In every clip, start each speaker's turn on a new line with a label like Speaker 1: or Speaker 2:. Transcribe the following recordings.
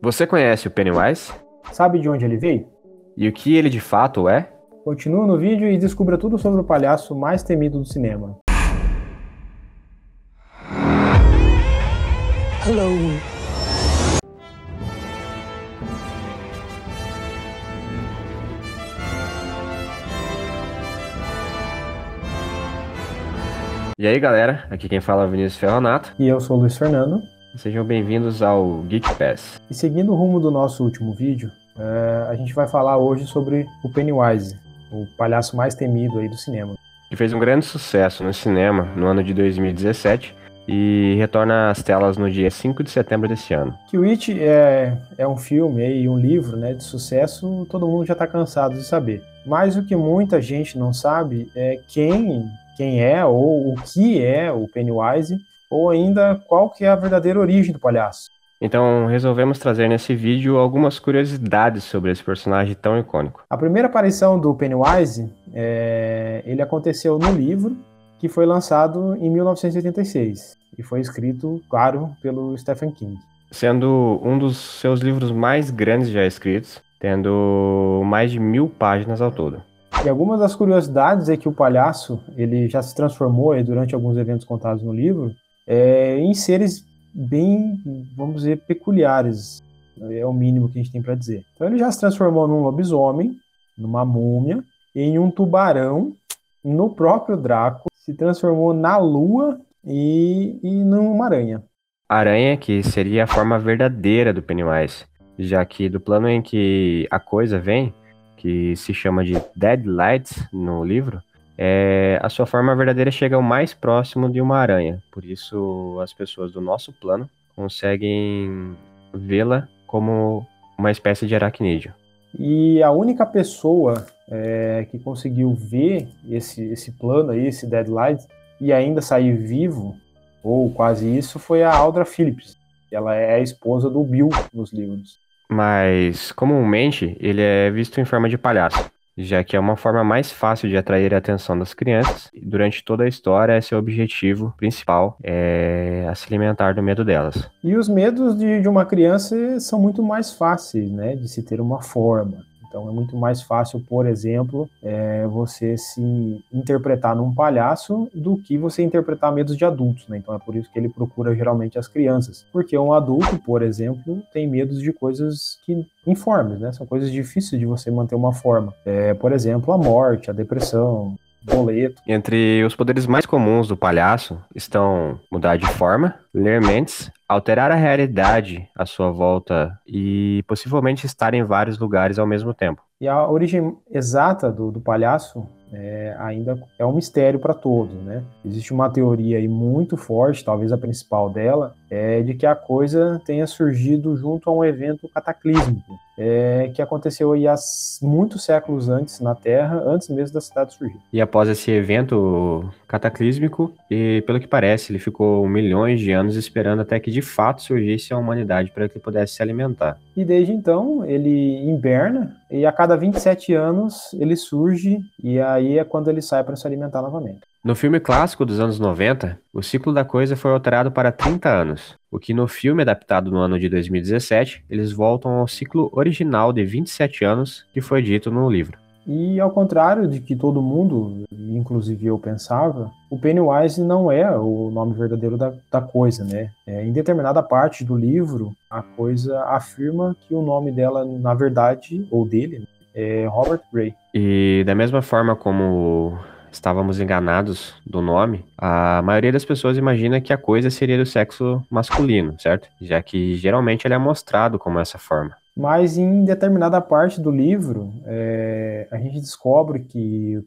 Speaker 1: Você conhece o Pennywise?
Speaker 2: Sabe de onde ele veio?
Speaker 1: E o que ele de fato é?
Speaker 2: Continue no vídeo e descubra tudo sobre o palhaço mais temido do cinema.
Speaker 3: Hello.
Speaker 1: E aí galera, aqui quem fala é o Vinícius Ferronato.
Speaker 2: E eu sou o Luiz Fernando.
Speaker 1: Sejam bem-vindos ao Geek Pass.
Speaker 2: E seguindo o rumo do nosso último vídeo, é, a gente vai falar hoje sobre o Pennywise, o palhaço mais temido aí do cinema.
Speaker 1: Que fez um grande sucesso no cinema no ano de 2017 e retorna às telas no dia 5 de setembro desse ano.
Speaker 2: Que o It é, é um filme e um livro né, de sucesso, todo mundo já está cansado de saber. Mas o que muita gente não sabe é quem, quem é ou o que é o Pennywise ou ainda qual que é a verdadeira origem do palhaço.
Speaker 1: Então resolvemos trazer nesse vídeo algumas curiosidades sobre esse personagem tão icônico.
Speaker 2: A primeira aparição do Pennywise, é, ele aconteceu no livro que foi lançado em 1986 e foi escrito, claro, pelo Stephen King.
Speaker 1: Sendo um dos seus livros mais grandes já escritos, tendo mais de mil páginas ao todo.
Speaker 2: E algumas das curiosidades é que o palhaço ele já se transformou durante alguns eventos contados no livro é, em seres bem, vamos dizer, peculiares. É o mínimo que a gente tem para dizer. Então ele já se transformou num lobisomem, numa múmia, em um tubarão, no próprio Draco, se transformou na lua e, e numa aranha.
Speaker 1: Aranha que seria a forma verdadeira do Pennywise, já que do plano em que a coisa vem, que se chama de Dead Lights no livro, é, a sua forma verdadeira chega o mais próximo de uma aranha. Por isso, as pessoas do nosso plano conseguem vê-la como uma espécie de aracnídeo.
Speaker 2: E a única pessoa é, que conseguiu ver esse, esse plano aí, esse Deadlight, e ainda sair vivo, ou quase isso, foi a Aldra Phillips. Ela é a esposa do Bill nos livros.
Speaker 1: Mas, comumente, ele é visto em forma de palhaço já que é uma forma mais fácil de atrair a atenção das crianças. E durante toda a história, esse é o objetivo principal, é se alimentar do medo delas.
Speaker 2: E os medos de, de uma criança são muito mais fáceis, né, de se ter uma forma. Então é muito mais fácil, por exemplo, é, você se interpretar num palhaço do que você interpretar medos de adultos, né? Então é por isso que ele procura geralmente as crianças. Porque um adulto, por exemplo, tem medos de coisas que informes, né? São coisas difíceis de você manter uma forma. É, por exemplo, a morte, a depressão, boleto.
Speaker 1: Entre os poderes mais comuns do palhaço estão mudar de forma, ler mentes, alterar a realidade à sua volta e possivelmente estar em vários lugares ao mesmo tempo.
Speaker 2: E a origem exata do, do palhaço é, ainda é um mistério para todos, né? Existe uma teoria aí muito forte, talvez a principal dela, é de que a coisa tenha surgido junto a um evento cataclísmico, é, que aconteceu aí há muitos séculos antes na Terra, antes mesmo da cidade surgir.
Speaker 1: E após esse evento cataclísmico, e pelo que parece, ele ficou milhões de anos esperando até que de fato surgisse a humanidade para que ele pudesse se alimentar.
Speaker 2: E desde então ele inverna e a cada 27 anos ele surge e aí é quando ele sai para se alimentar novamente.
Speaker 1: No filme clássico dos anos 90, o ciclo da coisa foi alterado para 30 anos, o que no filme adaptado no ano de 2017, eles voltam ao ciclo original de 27 anos que foi dito no livro.
Speaker 2: E ao contrário de que todo mundo, inclusive eu pensava, o Pennywise não é o nome verdadeiro da, da coisa, né? É, em determinada parte do livro, a coisa afirma que o nome dela, na verdade, ou dele, é Robert Gray.
Speaker 1: E da mesma forma como estávamos enganados do nome, a maioria das pessoas imagina que a coisa seria do sexo masculino, certo? Já que geralmente ele é mostrado como essa forma.
Speaker 2: Mas em determinada parte do livro, é, a gente descobre que o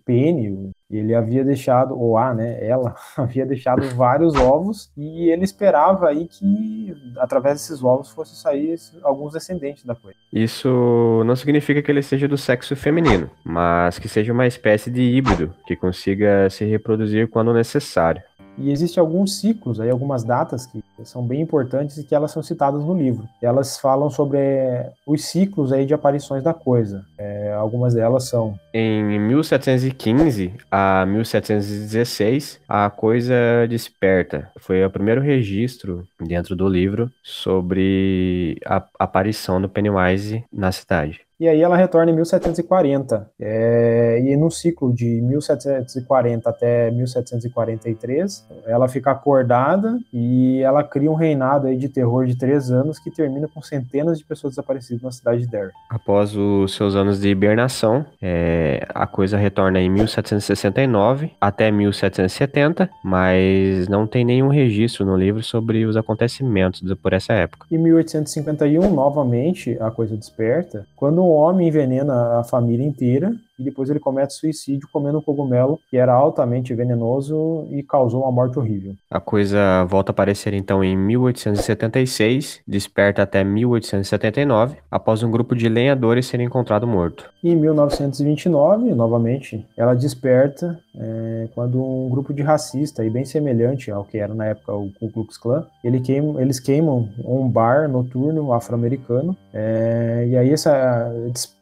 Speaker 2: Ele havia deixado, ou a, né, ela havia deixado vários ovos e ele esperava aí que através desses ovos fosse sair alguns descendentes da coisa.
Speaker 1: Isso não significa que ele seja do sexo feminino, mas que seja uma espécie de híbrido que consiga se reproduzir quando necessário.
Speaker 2: E existem alguns ciclos, aí, algumas datas que são bem importantes e que elas são citadas no livro. Elas falam sobre é, os ciclos aí de aparições da coisa. É, algumas delas são.
Speaker 1: Em 1715 a 1716, a coisa desperta. Foi o primeiro registro dentro do livro sobre a aparição do Pennywise na cidade.
Speaker 2: E aí ela retorna em 1740. É, e no ciclo de 1740 até 1743, ela fica acordada e ela cria um reinado aí de terror de três anos que termina com centenas de pessoas desaparecidas na cidade de Derry.
Speaker 1: Após os seus anos de hibernação, é, a coisa retorna em 1769 até 1770, mas não tem nenhum registro no livro sobre os acontecimentos por essa época.
Speaker 2: Em 1851, novamente, a coisa desperta, quando um homem envenena a família inteira e depois ele comete suicídio comendo um cogumelo que era altamente venenoso e causou uma morte horrível.
Speaker 1: A coisa volta a aparecer então em 1876, desperta até 1879, após um grupo de lenhadores ser encontrado morto.
Speaker 2: Em 1929, novamente, ela desperta é, quando um grupo de racistas, e bem semelhante ao que era na época o Ku Klux Klan, ele queima, eles queimam um bar noturno afro-americano, é, e aí essa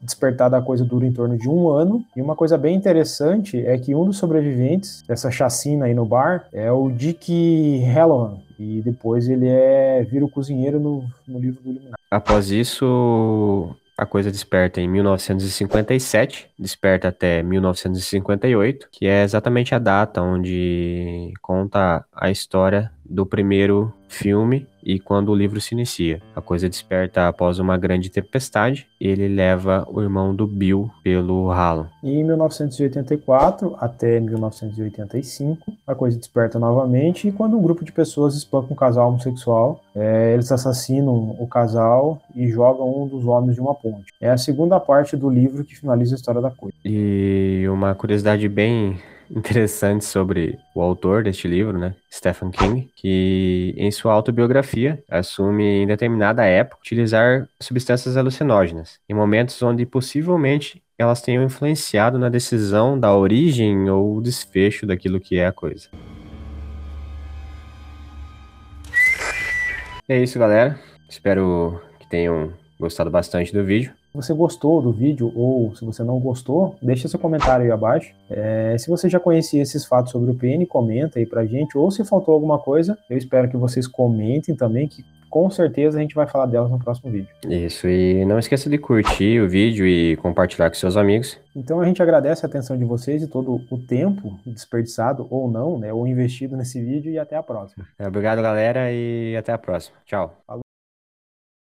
Speaker 2: despertar da coisa dura em torno de um ano, ano. E uma coisa bem interessante é que um dos sobreviventes dessa chacina aí no bar é o Dick Halloran. E depois ele é vira o cozinheiro no, no livro do Iluminado.
Speaker 1: Após isso, a coisa desperta em 1957, desperta até 1958, que é exatamente a data onde conta a história do primeiro filme e quando o livro se inicia. A coisa desperta após uma grande tempestade e ele leva o irmão do Bill pelo ralo.
Speaker 2: E em 1984 até 1985, a coisa desperta novamente e quando um grupo de pessoas espanca um casal homossexual, é, eles assassinam o casal e jogam um dos homens de uma ponte. É a segunda parte do livro que finaliza a história da coisa.
Speaker 1: E uma curiosidade bem interessante sobre o autor deste livro, né, Stephen King, que em sua autobiografia assume em determinada época utilizar substâncias alucinógenas em momentos onde possivelmente elas tenham influenciado na decisão da origem ou desfecho daquilo que é a coisa. É isso, galera. Espero que tenham gostado bastante do vídeo.
Speaker 2: Se você gostou do vídeo ou se você não gostou, deixa seu comentário aí abaixo. É, se você já conhecia esses fatos sobre o PN, comenta aí pra gente. Ou se faltou alguma coisa, eu espero que vocês comentem também, que com certeza a gente vai falar delas no próximo vídeo.
Speaker 1: Isso, e não esqueça de curtir o vídeo e compartilhar com seus amigos.
Speaker 2: Então a gente agradece a atenção de vocês e todo o tempo desperdiçado ou não, né, ou investido nesse vídeo e até a próxima.
Speaker 1: Obrigado, galera, e até a próxima. Tchau.
Speaker 2: Falou.